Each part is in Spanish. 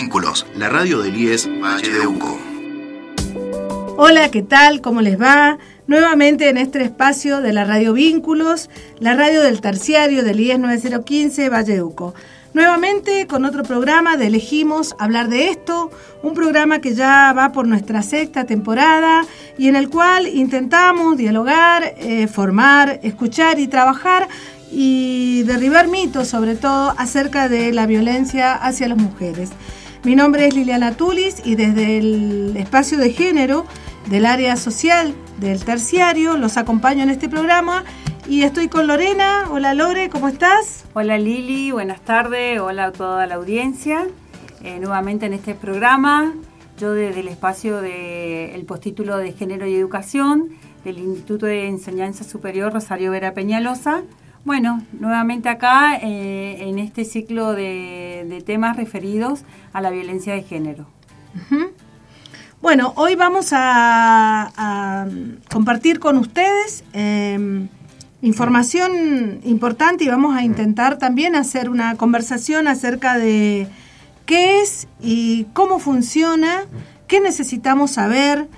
Vínculos, la radio del IES Valle de Uco. Hola, ¿qué tal? ¿Cómo les va? Nuevamente en este espacio de la radio Vínculos, la radio del terciario del IES 9015 Valle de Uco. Nuevamente con otro programa de Elegimos hablar de esto, un programa que ya va por nuestra sexta temporada y en el cual intentamos dialogar, eh, formar, escuchar y trabajar y derribar mitos sobre todo acerca de la violencia hacia las mujeres. Mi nombre es Liliana Tulis y desde el espacio de género del área social del terciario los acompaño en este programa y estoy con Lorena. Hola Lore, ¿cómo estás? Hola Lili, buenas tardes. Hola a toda la audiencia. Eh, nuevamente en este programa, yo desde el espacio del postítulo de Género y Educación del Instituto de Enseñanza Superior Rosario Vera Peñalosa. Bueno, nuevamente acá eh, en este ciclo de, temas referidos a la violencia de género. Bueno, hoy vamos a, compartir con ustedes em, información importante y vamos a intentar también hacer una conversación acerca de qué es y cómo funciona, qué necesitamos saber,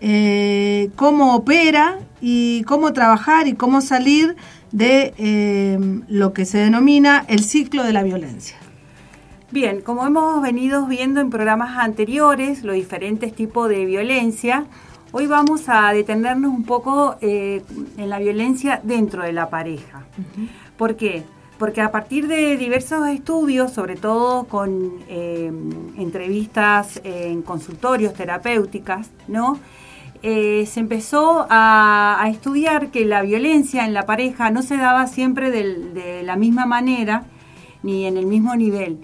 eh, cómo opera y cómo trabajar y cómo salir de eh, lo que se denomina el ciclo de la violencia. Bien, como hemos venido viendo en programas anteriores, los diferentes tipos de violencia, Hoy vamos a detenernos un poco eh, en la violencia dentro de la pareja. ¿Por qué? Porque a partir de diversos estudios, sobre todo con eh, entrevistas en consultorios terapéuticas, ¿no? Eh, se empezó a, estudiar que la violencia en la pareja no se daba siempre de la misma manera ni en el mismo nivel.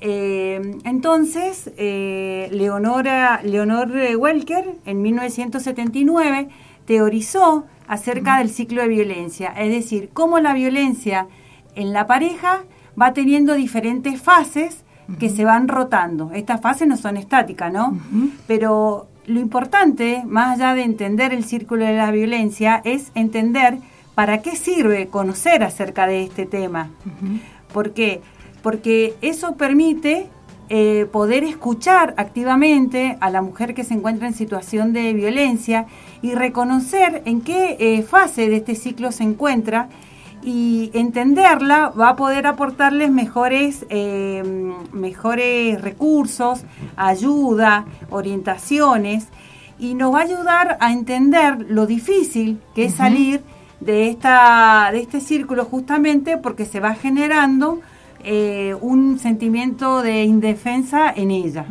Eh, entonces, eh, Leonora, Leonor Welker, en 1979, teorizó acerca del ciclo de violencia, es decir, cómo la violencia en la pareja va teniendo diferentes fases que se van rotando. Estas fases no son estáticas, ¿no? Pero lo importante, más allá de entender el círculo de la violencia, es entender para qué sirve conocer acerca de este tema. Porque porque eso permite eh, poder escuchar activamente a la mujer que se encuentra en situación de violencia y reconocer en qué eh, fase de este ciclo se encuentra y entenderla va a poder aportarles mejores, eh, mejores recursos, ayuda, orientaciones y nos va a ayudar a entender lo difícil que es salir de, esta, de este círculo justamente porque se va generando eh, un sentimiento de indefensa en ella.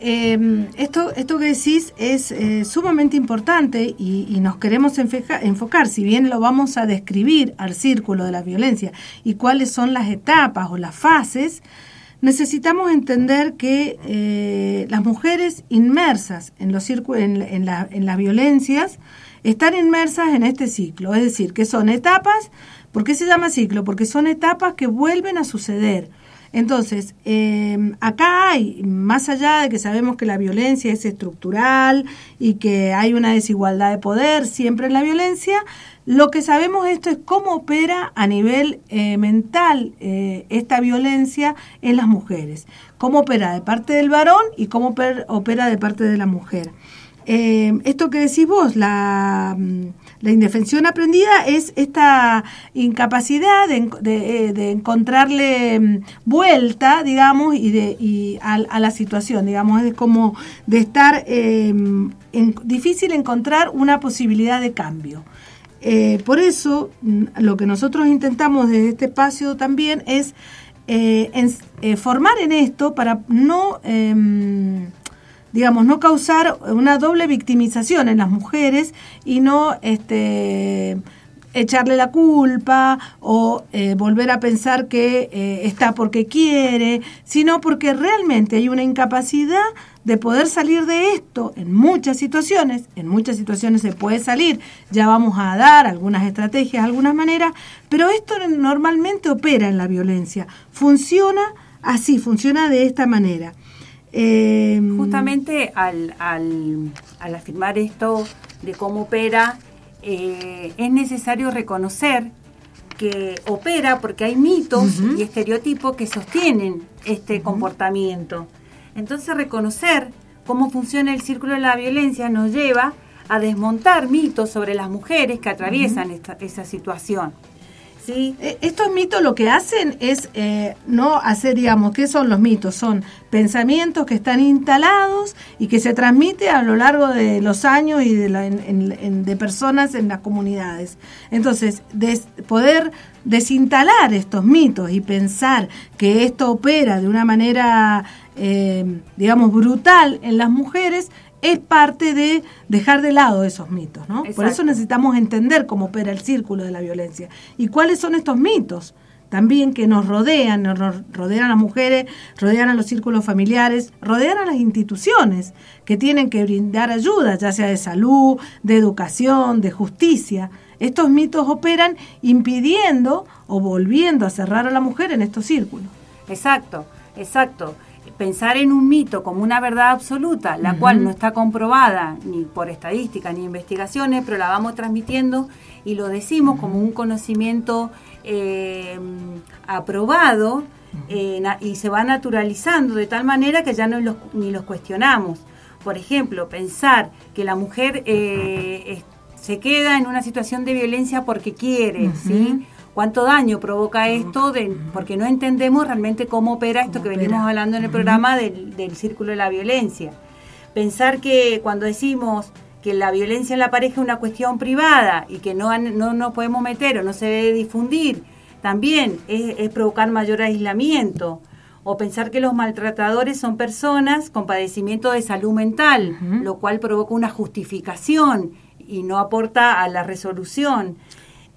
Em, esto, esto que decís es eh, sumamente importante y, nos queremos enfocar, si bien lo vamos a describir al círculo de la violencia y cuáles son las etapas o las fases, necesitamos entender que eh, las mujeres inmersas en, los en, en, en las violencias están inmersas en este ciclo, es decir, que son etapas ¿Por qué se llama ciclo? Porque son etapas que vuelven a suceder. Entonces, em, acá hay, más allá de que sabemos que la violencia es estructural y que hay una desigualdad de poder siempre en la violencia, lo que sabemos esto es cómo opera a nivel eh, mental eh, esta violencia en las mujeres, cómo opera de parte del varón y cómo opera de parte de la mujer. Em, esto que decís vos, la la indefensión aprendida es esta incapacidad de, eh, encontrarle mm, vuelta, digamos, y, de, a, la situación, digamos, es como de estar em, difícil encontrar una posibilidad de cambio. Eh, por eso, mm, lo que nosotros intentamos desde este espacio también es eh, formar en esto para no em, digamos, no causar una doble victimización en las mujeres y no este, echarle la culpa o eh, volver a pensar que eh, está porque quiere, sino porque realmente hay una incapacidad de poder salir de esto en muchas situaciones, en muchas situaciones se puede salir, ya vamos a dar algunas estrategias, algunas maneras, pero esto normalmente opera en la violencia, funciona así, funciona de esta manera. Eh, Justamente al, al, afirmar esto de cómo opera, eh, es necesario reconocer que opera porque hay mitos y estereotipos que sostienen este comportamiento. Entonces reconocer cómo funciona el círculo de la violencia nos lleva a desmontar mitos sobre las mujeres que atraviesan esta, esa situación. ¿Sí? E, estos mitos lo que hacen es eh, no hacer, digamos, ¿qué son los mitos? Son pensamientos que están instalados y que se transmiten a lo largo de los años y de, de personas en las comunidades. Entonces, poder desinstalar estos mitos y pensar que esto opera de una manera, eh, digamos, brutal en las mujeres, es parte de dejar de lado esos mitos, ¿no? Por eso necesitamos entender cómo opera el círculo de la violencia y cuáles son estos mitos también que nos rodean, nos rodean a las mujeres, rodean a los círculos familiares, rodean a las instituciones que tienen que brindar ayuda, ya sea de salud, de educación, de justicia. Estos mitos operan impidiendo o volviendo a cerrar a la mujer en estos círculos. Exacto, exacto pensar en un mito como una verdad absoluta, la cual no está comprobada ni por estadística ni investigaciones, pero la vamos transmitiendo y lo decimos como un conocimiento eh, aprobado eh, y se va naturalizando de tal manera que ya no los, ni los cuestionamos. Por ejemplo, pensar que la mujer eh, se queda en una situación de violencia porque quiere, ¿sí? Cuánto daño provoca esto, de, porque no entendemos realmente cómo opera esto que venimos hablando en el programa del, círculo de la violencia. Pensar que cuando decimos que la violencia en la pareja es una cuestión privada y que no, no nos podemos meter o no se debe difundir, también es, provocar mayor aislamiento. O pensar que los maltratadores son personas con padecimiento de salud mental, lo cual provoca una justificación y no aporta a la resolución.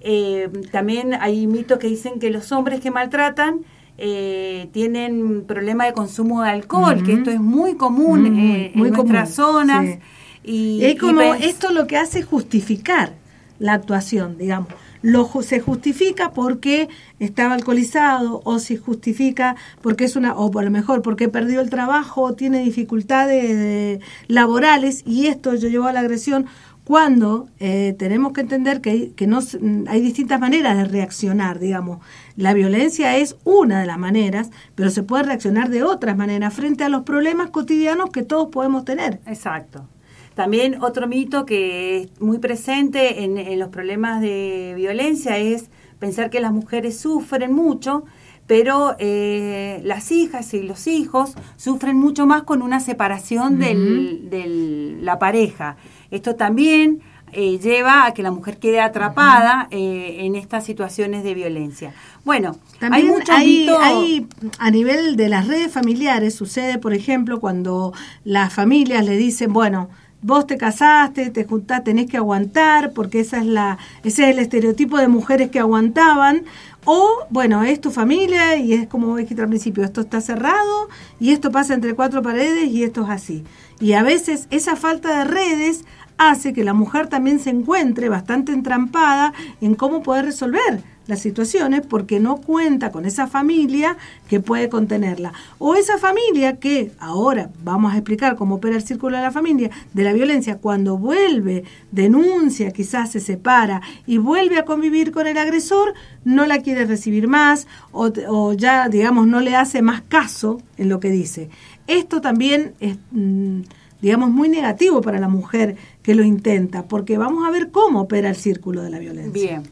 Eh, también hay mitos que dicen que los hombres que maltratan eh, tienen problema de consumo de alcohol, que esto es muy común eh, en nuestras zonas. Y, es como esto lo que hace es justificar la actuación, digamos. Lo, se justifica porque estaba alcoholizado o se justifica porque es una o por lo mejor porque perdió el trabajo o tiene dificultades laborales y esto yo llevó a la agresión cuando eh, tenemos que entender que, que no, hay distintas maneras de reaccionar, digamos. La violencia es una de las maneras, pero se puede reaccionar de otras maneras frente a los problemas cotidianos que todos podemos tener. Exacto. También otro mito que es muy presente en, los problemas de violencia es pensar que las mujeres sufren mucho, pero eh, las hijas y los hijos sufren mucho más con una separación de la pareja. Esto también eh, lleva a que la mujer quede atrapada eh, en estas situaciones de violencia. Bueno, también hay, hay, a nivel de las redes familiares sucede, por ejemplo, cuando las familias le dicen, bueno, vos te casaste, te juntás, tenés que aguantar, porque esa es la, ese es el estereotipo de mujeres que aguantaban, o bueno, es tu familia y es como dijiste al principio, esto está cerrado y esto pasa entre cuatro paredes y esto es así. Y a veces esa falta de redes hace que la mujer también se encuentre bastante entrampada en cómo poder resolver las situaciones porque no cuenta con esa familia que puede contenerla. O esa familia que, ahora vamos a explicar cómo opera el círculo de la familia, de la violencia, cuando vuelve, denuncia, quizás se separa y vuelve a convivir con el agresor, no la quiere recibir más o, ya, digamos, no le hace más caso en lo que dice. Esto también es... Mm, digamos, muy negativo para la mujer que lo intenta, porque vamos a ver cómo opera el círculo de la violencia. Bien.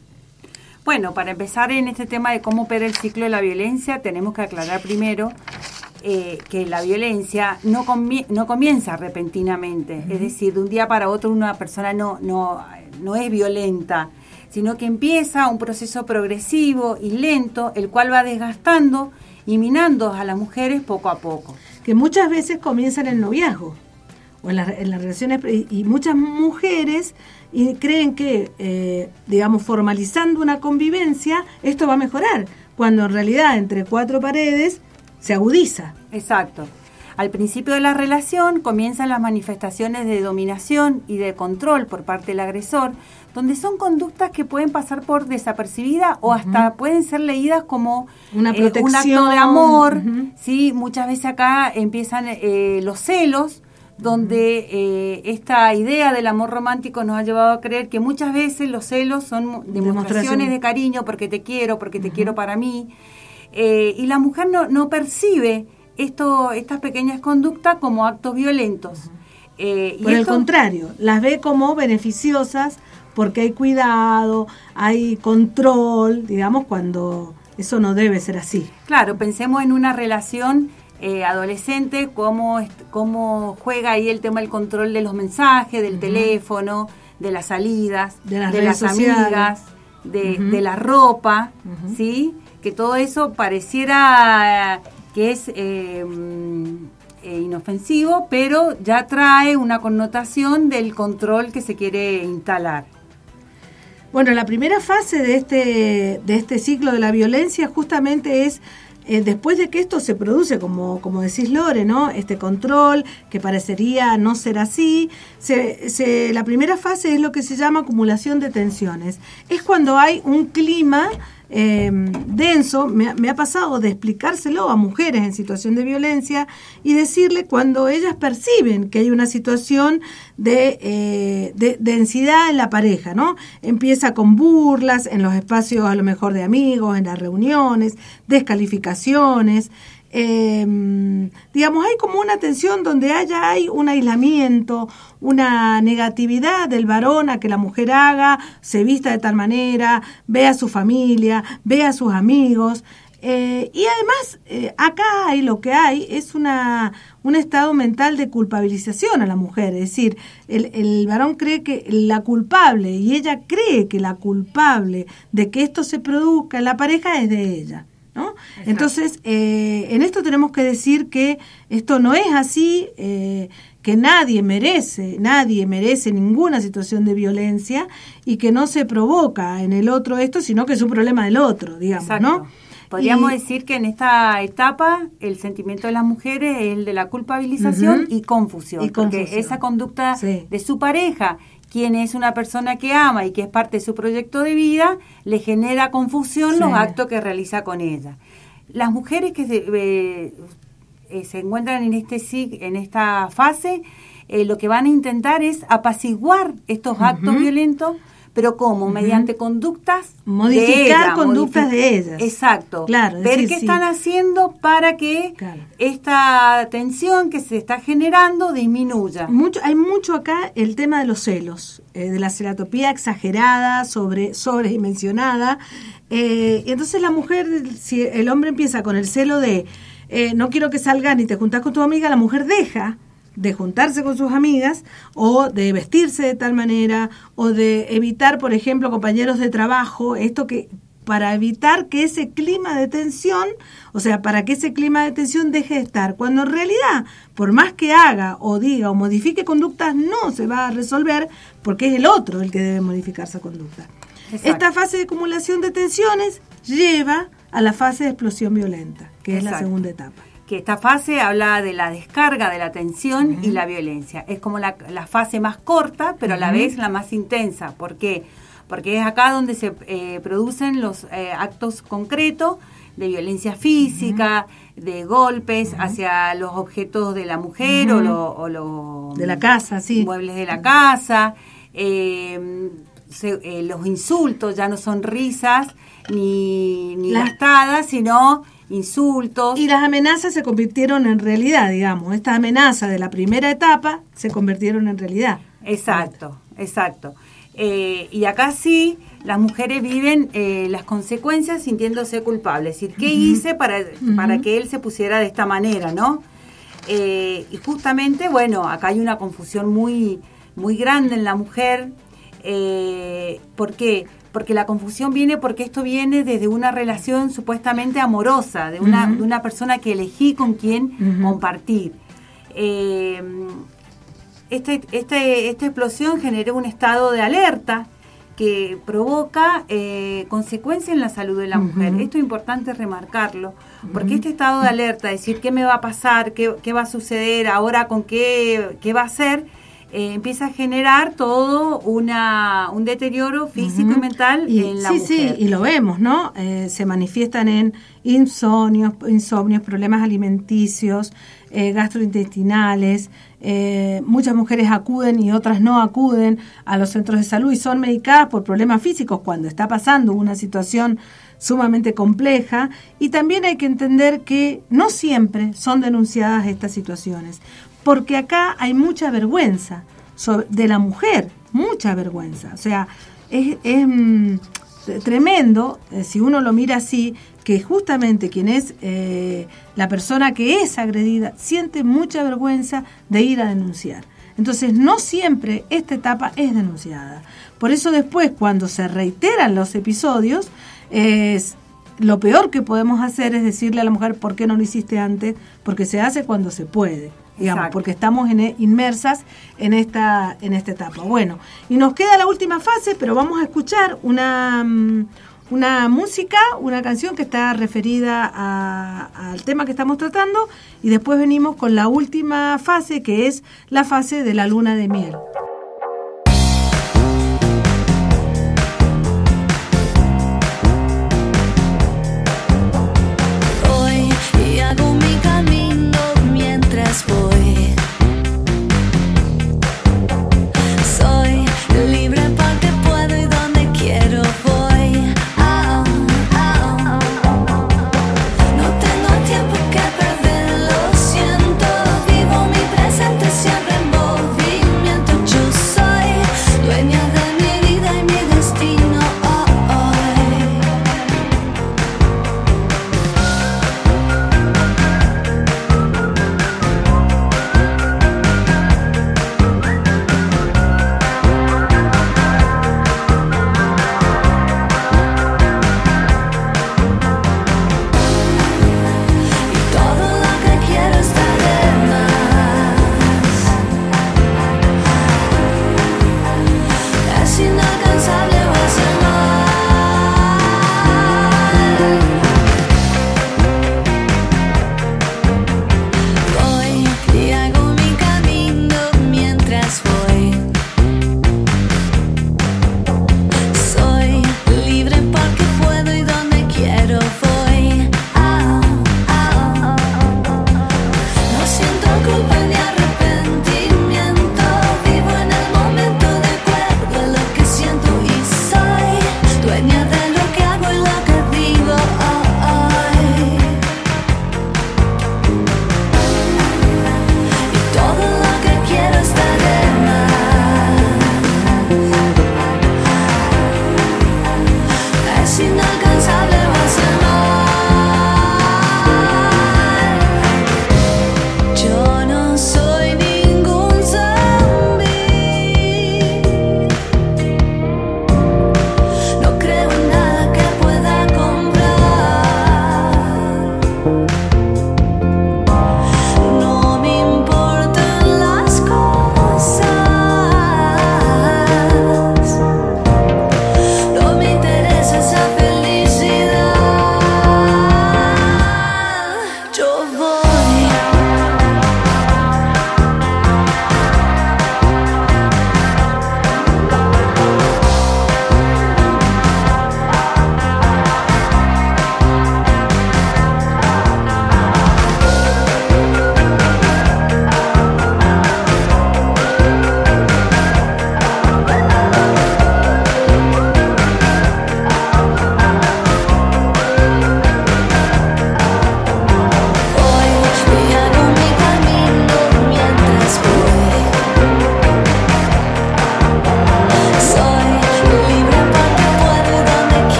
Bueno, para empezar en este tema de cómo opera el ciclo de la violencia, tenemos que aclarar primero eh, que la violencia no, no comienza repentinamente, es decir, de un día para otro una persona no, no, no es violenta, sino que empieza un proceso progresivo y lento, el cual va desgastando y minando a las mujeres poco a poco. Que muchas veces comienza en el noviazgo o en, las relaciones, y, muchas mujeres y creen que, eh, digamos, formalizando una convivencia, esto va a mejorar, cuando en realidad entre cuatro paredes se agudiza. Exacto. Al principio de la relación comienzan las manifestaciones de dominación y de control por parte del agresor, donde son conductas que pueden pasar por desapercibida o hasta pueden ser leídas como una eh, un acto de amor. ¿sí? Muchas veces acá empiezan eh, los celos, donde eh, esta idea del amor romántico nos ha llevado a creer que muchas veces los celos son demostraciones de cariño porque te quiero, porque te quiero para mí, eh, y la mujer no, no percibe esto, estas pequeñas conductas como actos violentos. Eh, Por el contrario, las ve como beneficiosas porque hay cuidado, hay control, digamos, cuando eso no debe ser así. Claro, pensemos en una relación eh, adolescente, cómo, cómo juega ahí el tema del control de los mensajes, del teléfono, de las salidas, de las, amigas, de, la ropa, ¿sí? Que todo eso pareciera que es eh, eh, inofensivo, pero ya trae una connotación del control que se quiere instalar. Bueno, la primera fase de este, de este ciclo de la violencia justamente es eh, después de que esto se produce, como, como decís Lore, ¿no? Este control, que parecería no ser así, se, la primera fase es lo que se llama acumulación de tensiones. Es cuando hay un clima Em, denso, me, ha pasado de explicárselo a mujeres en situación de violencia y decirle cuando ellas perciben que hay una situación de, eh, de densidad en la pareja, ¿no? Empieza con burlas en los espacios a lo mejor de amigos, en las reuniones, descalificaciones, eh, digamos, hay como una tensión donde haya hay un aislamiento, una negatividad del varón a que la mujer haga, se vista de tal manera, vea a su familia, vea a sus amigos. Eh, y además, eh, acá hay lo que hay es una, un estado mental de culpabilización a la mujer. Es decir, el, el varón cree que la culpable y ella cree que la culpable de que esto se produzca en la pareja es de ella. Entonces, eh, en esto tenemos que decir que esto no es así, eh, que nadie merece, nadie merece ninguna situación de violencia y que no se provoca en el otro esto, sino que es un problema del otro, digamos, ¿no? Podríamos decir que en esta etapa el sentimiento de las mujeres es el de la culpabilización y confusión, porque esa conducta de su pareja quien es una persona que ama y que es parte de su proyecto de vida, le genera confusión los actos que realiza con ella. Las mujeres que se, eh, eh, se encuentran en, este, en esta fase, eh, lo que van a intentar es apaciguar estos actos violentos pero ¿cómo? Mediante conductas Modificar conductas de ellas. Exacto. Claro, Ver qué están haciendo para que esta tensión que se está generando disminuya. Mucho, hay mucho acá el tema de los celos, eh, de la celatopía exagerada, sobre, sobredimensionada. Eh, y entonces la mujer, si el hombre empieza con el celo de eh, no quiero que salgas ni te juntas con tu amiga, la mujer deja de juntarse con sus amigas o de vestirse de tal manera o de evitar, por ejemplo, compañeros de trabajo, esto que para evitar que ese clima de tensión, o sea, para que ese clima de tensión deje de estar, cuando en realidad, por más que haga o diga o modifique conductas, no se va a resolver porque es el otro el que debe modificar esa conducta. Esta fase de acumulación de tensiones lleva a la fase de explosión violenta, que es la segunda etapa que esta fase habla de la descarga de la tensión y la violencia. Es como la, fase más corta, pero a la vez la más intensa. ¿Por qué? Porque es acá donde se eh, producen los eh, actos concretos de violencia física, de golpes hacia los objetos de la mujer o, los de la casa, sí. muebles de la casa. Eh, los insultos ya no son risas ni, ni gastadas, sino insultos. Y las amenazas se convirtieron en realidad, digamos. Esta amenaza de la primera etapa se convirtieron en realidad. Exacto, exacto. Eh, y acá sí, las mujeres viven eh, las consecuencias sintiéndose culpables. Es decir, ¿qué hice para, para que él se pusiera de esta manera, no? Eh, y justamente, bueno, acá hay una confusión muy, muy grande en la mujer. ¿Por qué? Porque la confusión viene porque esto viene desde una relación supuestamente amorosa, de una, de una persona que elegí con quien compartir. Eh, este, este, esta explosión generó un estado de alerta que provoca eh, consecuencias en la salud de la mujer. Esto es importante remarcarlo, porque este estado de alerta, decir qué me va a pasar, qué, qué va a suceder, ahora con qué, qué va a ser, eh, empieza a generar todo una, un deterioro físico y mental en la sí, mujer. Sí, y lo vemos, ¿no? Eh, se manifiestan en insomnios, insomnios problemas alimenticios, eh, gastrointestinales. muchas mujeres acuden y otras no acuden a los centros de salud y son medicadas por problemas físicos cuando está pasando una situación sumamente compleja y también hay que entender que no siempre son denunciadas estas situaciones porque acá hay mucha vergüenza de la mujer, mucha vergüenza. O sea, es, mm, tremendo, eh, si uno lo mira así, que justamente quien es eh, la persona que es agredida siente mucha vergüenza de ir a denunciar. Entonces, no siempre esta etapa es denunciada. Por eso después, cuando se reiteran los episodios, es, lo peor que podemos hacer es decirle a la mujer, ¿por qué no lo hiciste antes? Porque se hace cuando se puede digamos, porque estamos en, inmersas en esta, en esta etapa. Bueno, y nos queda la última fase, pero vamos a escuchar una, mm, una música, una canción que está referida al tema que estamos tratando, y después venimos con la última fase, que es la fase de la luna de miel.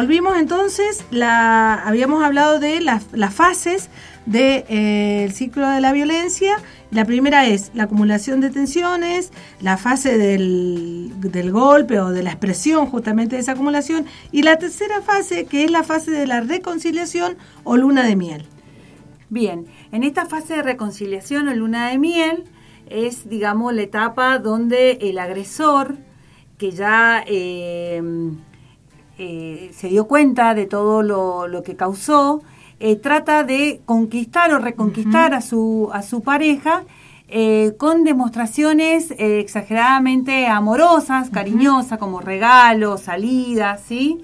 Volvimos entonces, habíamos hablado de las, fases del eh, ciclo de la violencia. La primera es la acumulación de tensiones, la fase del, del, golpe o de la expresión justamente de esa acumulación, y la tercera fase que es la fase de la reconciliación o luna de miel. Bien, en esta fase de reconciliación o luna de miel es, digamos, la etapa donde el agresor, que ya... Eh, eh, se dio cuenta de todo lo, que causó, eh, trata de conquistar o reconquistar a, su, a su pareja con demostraciones exageradamente amorosas, cariñosas, como regalos, salidas, ¿sí?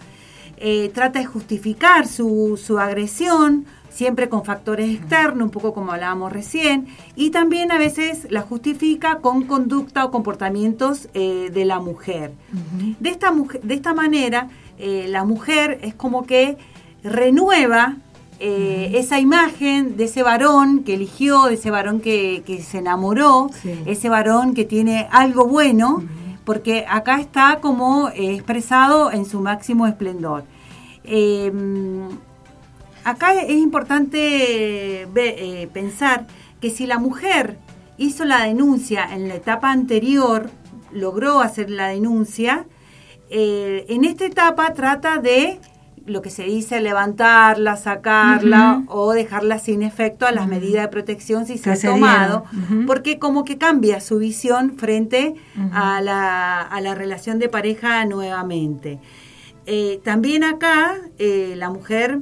trata de justificar su, su agresión, siempre con factores externos, un poco como hablábamos recién, y también a veces la justifica con conducta o comportamientos eh, de la mujer. de, esta de esta manera, eh, la mujer es como que renueva eh, esa imagen de ese varón que eligió, de ese varón que, se enamoró, ese varón que tiene algo bueno, porque acá está como expresado en su máximo esplendor. Acá es importante eh, pensar que si la mujer hizo la denuncia en la etapa anterior, logró hacer la denuncia, eh, en esta etapa trata de lo que se dice levantarla, sacarla o dejarla sin efecto a las medidas de protección si se ha tomado, porque como que cambia su visión frente a, la, relación de pareja nuevamente. Eh, también acá la mujer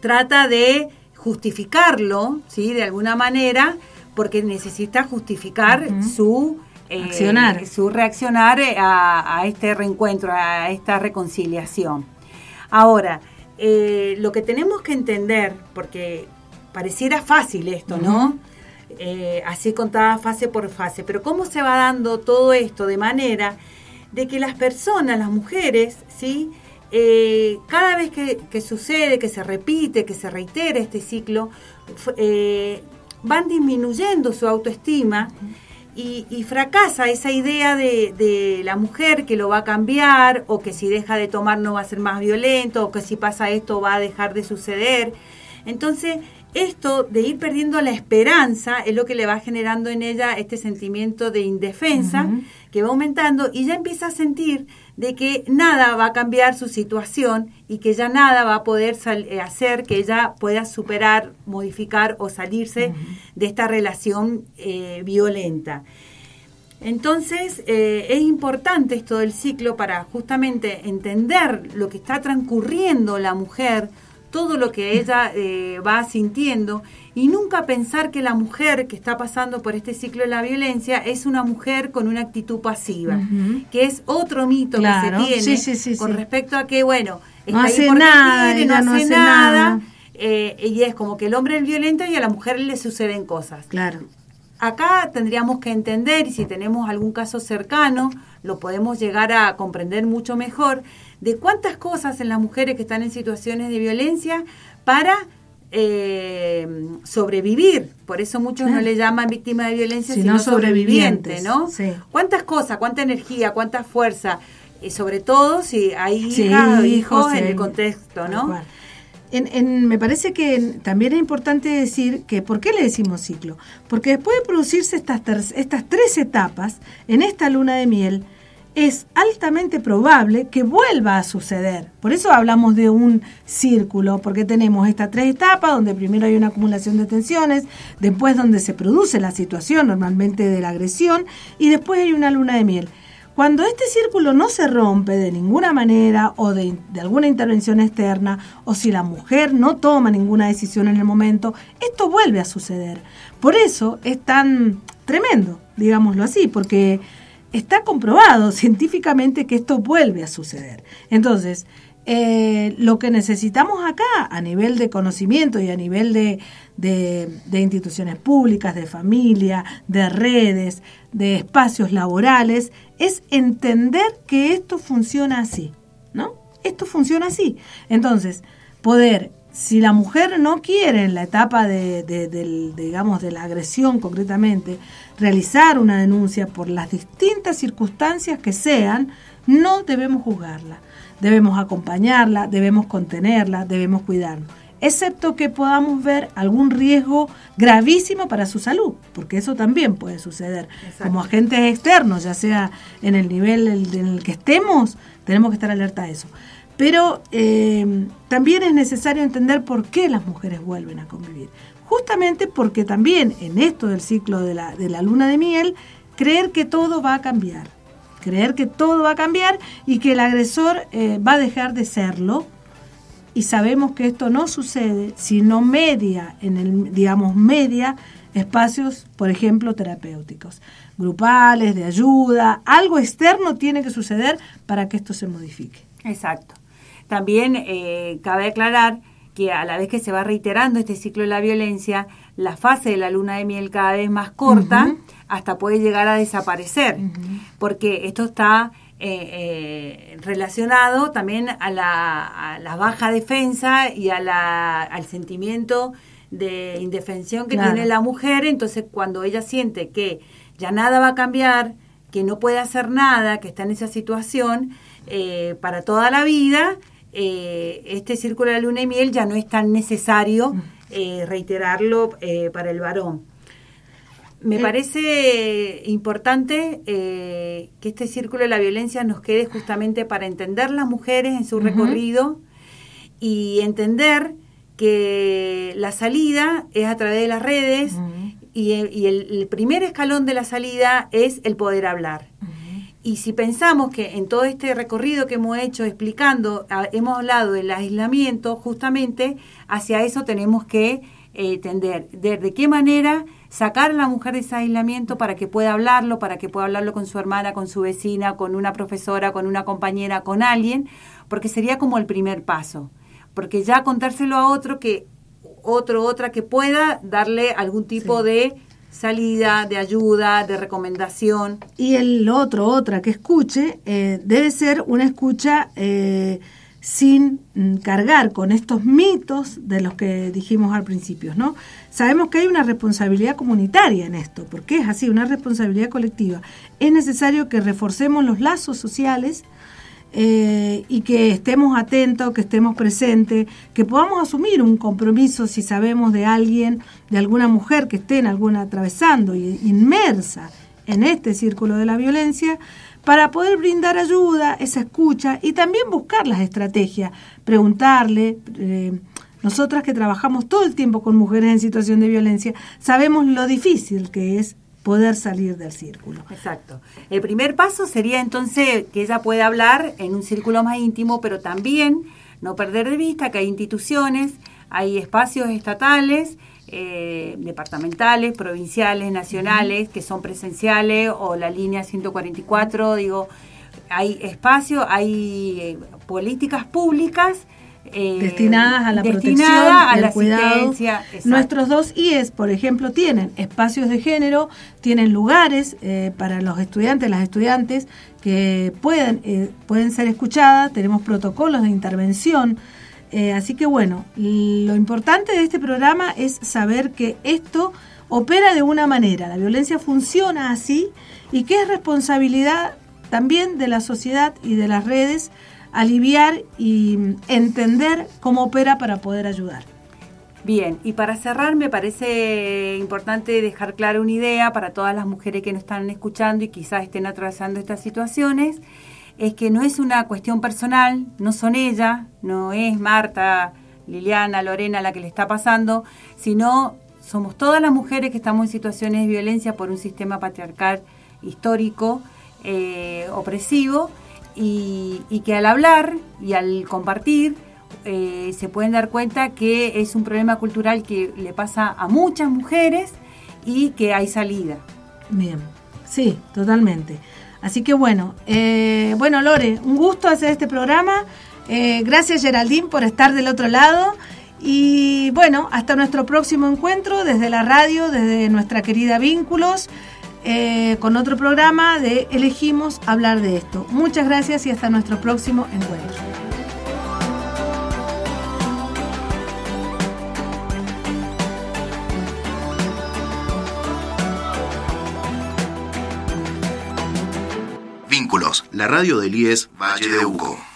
trata de justificarlo, ¿sí? De alguna manera, porque necesita justificar su... Eh, su reaccionar eh, a, este reencuentro, a esta reconciliación. Ahora, eh, lo que tenemos que entender, porque pareciera fácil esto, ¿no? así contada fase por fase, pero cómo se va dando todo esto de manera de que las personas, las mujeres, ¿sí? Eh, cada vez que, sucede, que se repite, que se reitera este ciclo, eh, van disminuyendo su autoestima y, fracasa esa idea de, la mujer que lo va a cambiar o que si deja de tomar no va a ser más violento o que si pasa esto va a dejar de suceder. Entonces, esto de ir perdiendo la esperanza es lo que le va generando en ella este sentimiento de indefensa que va aumentando y ya empieza a sentir de que nada va a cambiar su situación y que ya nada va a poder eh, hacer que ella pueda superar, modificar o salirse de esta relación eh, violenta. Entonces eh, es importante esto del ciclo para justamente entender lo que está transcurriendo la mujer, todo lo que ella eh, va sintiendo. Y nunca pensar que la mujer que está pasando por este ciclo de la violencia es una mujer con una actitud pasiva, que es otro mito que se tiene con respecto a que, bueno, está no hace nada, no, hace nada, eh, y es como que el hombre es violento y a la mujer le suceden cosas. Claro. Acá tendríamos que entender, y si tenemos algún caso cercano, lo podemos llegar a comprender mucho mejor, de cuántas cosas en las mujeres que están en situaciones de violencia para eh, sobrevivir. Por eso muchos no le llaman víctima de violencia, sino, sobreviviente, ¿no? ¿Cuántas cosas, cuánta energía, cuánta fuerza? Y sobre todo si hay hijos en el contexto, ¿no? En, me parece que también es importante decir que, ¿por qué le decimos ciclo? Porque después de producirse estas, estas tres etapas, en esta luna de miel, es altamente probable que vuelva a suceder. Por eso hablamos de un círculo, porque tenemos estas tres etapas, donde primero hay una acumulación de tensiones, después donde se produce la situación normalmente de la agresión, y después hay una luna de miel. Cuando este círculo no se rompe de ninguna manera o de, alguna intervención externa o si la mujer no toma ninguna decisión en el momento, esto vuelve a suceder. Por eso es tan tremendo, digámoslo así, porque está comprobado científicamente que esto vuelve a suceder. Entonces, eh, lo que necesitamos acá a nivel de conocimiento y a nivel de, de, instituciones públicas, de familia, de redes, de espacios laborales, es entender que esto funciona así, ¿no? Esto funciona así. Entonces, poder si la mujer no quiere en la etapa de, digamos, de la agresión concretamente, realizar una denuncia por las distintas circunstancias que sean, no debemos juzgarla. Debemos acompañarla, debemos contenerla, debemos cuidarnos. Excepto que podamos ver algún riesgo gravísimo para su salud, porque eso también puede suceder. Como agentes externos, ya sea en el nivel en el que estemos, tenemos que estar alerta a eso. Pero eh, también es necesario entender por qué las mujeres vuelven a convivir. Justamente porque también en esto del ciclo de la, de la luna de miel, creer que todo va a cambiar. creer que todo va a cambiar y que el agresor eh, va a dejar de serlo. Y sabemos que esto no sucede si no media, en el, digamos, media espacios, por ejemplo, terapéuticos, grupales, de ayuda, algo externo tiene que suceder para que esto se modifique. Exacto. También eh, cabe aclarar que a la vez que se va reiterando este ciclo de la violencia, la fase de la luna de miel cada vez más corta, hasta puede llegar a desaparecer, porque esto está eh, eh, relacionado también a la, baja defensa y a la, al sentimiento de indefensión que tiene la mujer, entonces cuando ella siente que ya nada va a cambiar, que no puede hacer nada, que está en esa situación eh, para toda la vida, este círculo de la luna y miel ya no es tan necesario reiterarlo para el varón. Me eh. parece importante eh, que este círculo de la violencia nos quede justamente para entender las mujeres en su recorrido y entender que la salida es a través de las redes y, el, primer escalón de la salida es el poder hablar. Y si pensamos que en todo este recorrido que hemos hecho explicando, hemos hablado del aislamiento, justamente hacia eso tenemos que eh, tender. de qué manera sacar a la mujer de ese aislamiento para que pueda hablarlo, para que pueda hablarlo con su hermana, con su vecina, con una profesora, con una compañera, con alguien, porque sería como el primer paso. Porque ya contárselo a otro que otro otra que pueda darle algún tipo de salida, de ayuda, de recomendación. Y el otro, otra que escuche, eh, debe ser una escucha eh, sin mm, cargar con estos mitos de los que dijimos al principio, ¿no? Sabemos que hay una responsabilidad comunitaria en esto, porque es así, una responsabilidad colectiva. Es necesario que reforcemos los lazos sociales eh, y que estemos atentos, que estemos presentes, que podamos asumir un compromiso si sabemos de alguien, de alguna mujer que esté en alguna atravesando y inmersa en este círculo de la violencia, para poder brindar ayuda, esa escucha y también buscar las estrategias, preguntarle. Eh, nosotras que trabajamos todo el tiempo con mujeres en situación de violencia, sabemos lo difícil que es poder salir del círculo. Exacto. El primer paso sería entonces que ella pueda hablar en un círculo más íntimo, pero también no perder de vista que hay instituciones, hay espacios estatales, eh, departamentales, provinciales, nacionales, que son presenciales, o la línea 144, digo, hay espacio, hay eh, políticas públicas eh, destinadas a la protección, a la cuidado. Nuestros dos IES, por ejemplo, tienen espacios de género, tienen lugares para los estudiantes, las estudiantes que pueden, pueden ser escuchadas, tenemos protocolos de intervención eh, así que bueno, lo importante de este programa es saber que esto opera de una manera, la violencia funciona así y que es responsabilidad también de la sociedad y de las redes aliviar y entender cómo opera para poder ayudar. Bien, y para cerrar me parece importante dejar clara una idea para todas las mujeres que nos están escuchando y quizás estén atravesando estas situaciones es que no es una cuestión personal, no son ella, no es Marta, Liliana, Lorena la que le está pasando, sino somos todas las mujeres que estamos en situaciones de violencia por un sistema patriarcal histórico, eh, opresivo, y, que al hablar y al compartir eh, se pueden dar cuenta que es un problema cultural que le pasa a muchas mujeres y que hay salida. Bien, sí, totalmente. Así que bueno, eh, bueno Lore, un gusto hacer este programa. Eh, gracias Geraldine por estar del otro lado. Y bueno, hasta nuestro próximo encuentro desde la radio, desde nuestra querida Vínculos, eh, con otro programa de Elegimos hablar de esto. Muchas gracias y hasta nuestro próximo encuentro. la radio del IES Valle de Uco.